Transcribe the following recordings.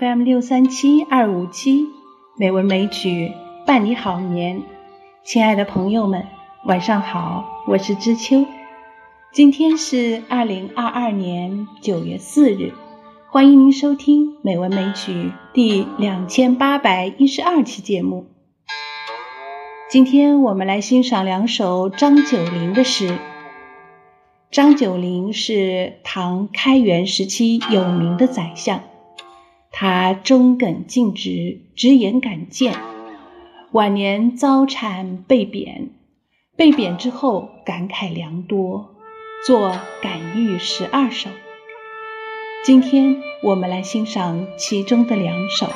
FM 六三七二五七，美文美曲伴你好眠。亲爱的朋友们，晚上好，我是知秋。今天是二零二二年九月四日，欢迎您收听《美文美曲》第两千八百一十二期节目。今天我们来欣赏两首张九龄的诗。张九龄是唐开元时期有名的宰相，他忠耿尽职，直言敢谏。晚年遭谗被贬，被贬之后感慨良多，作《感遇十二首》。今天我们来欣赏其中的两首。《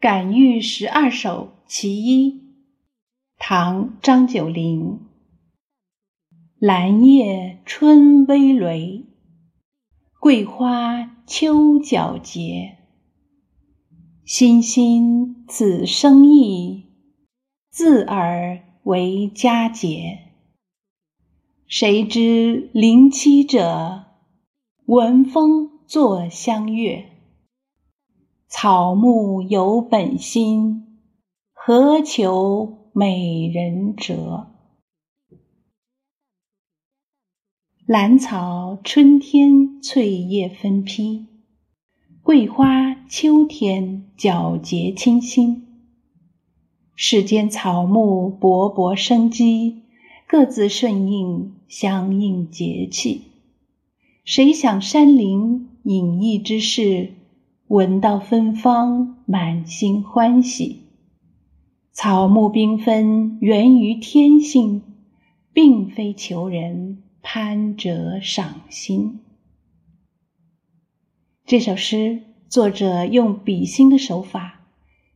感遇十二首·其一》唐·张九龄。兰叶春葳蕤，桂花秋皎洁。欣欣此生意，自尔为佳节。谁知临期者，闻风作相悦。草木有本心，何求美人折？兰草春天翠叶分披，桂花秋天皎洁清新。世间草木勃勃生机，各自顺应相应节气。谁想山林隐逸之事？闻到芬芳，满心欢喜。草木缤纷，源于天性，并非求人攀折赏心。这首诗作者用比心的手法，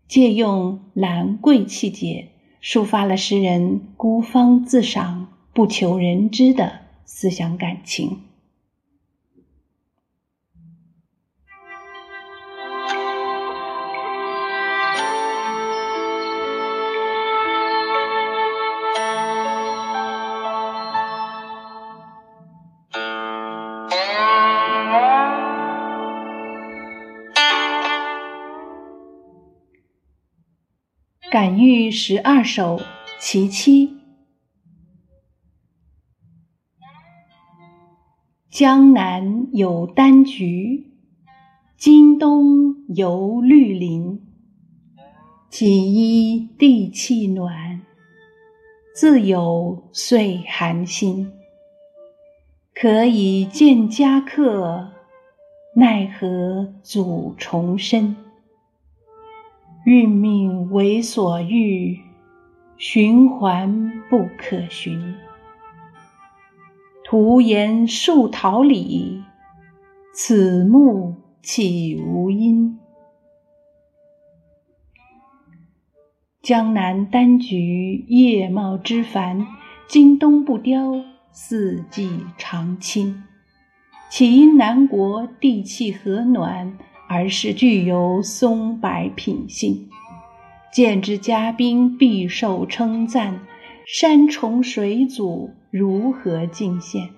借用兰桂气节，抒发了诗人孤芳自赏、不求人知的思想感情。《感遇十二首·其七》：江南有丹菊，今冬犹绿林。锦衣地气暖，自有岁寒心。可以见佳客，奈何阻重生？运命为所欲，循环不可寻。徒言树桃李，此木岂无因？江南丹菊叶茂枝繁，今冬不凋，四季常青。岂因南国地气和暖？而是具有松柏品性，见之嘉宾必受称赞。山重水阻，如何尽现？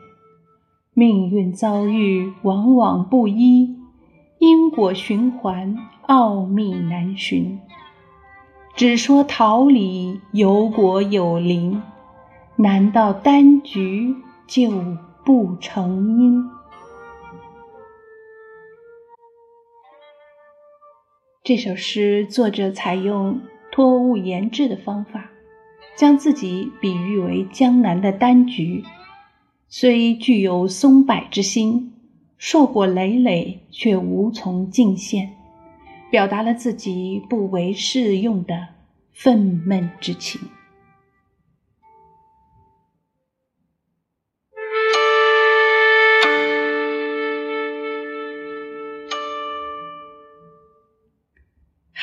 命运遭遇往往不一，因果循环奥秘难寻。只说桃李有果有灵，难道丹菊就不成因？这首诗作者采用托物言志的方法，将自己比喻为江南的丹菊，虽具有松柏之心，硕果累累却无从尽现，表达了自己不为世用的愤懑之情。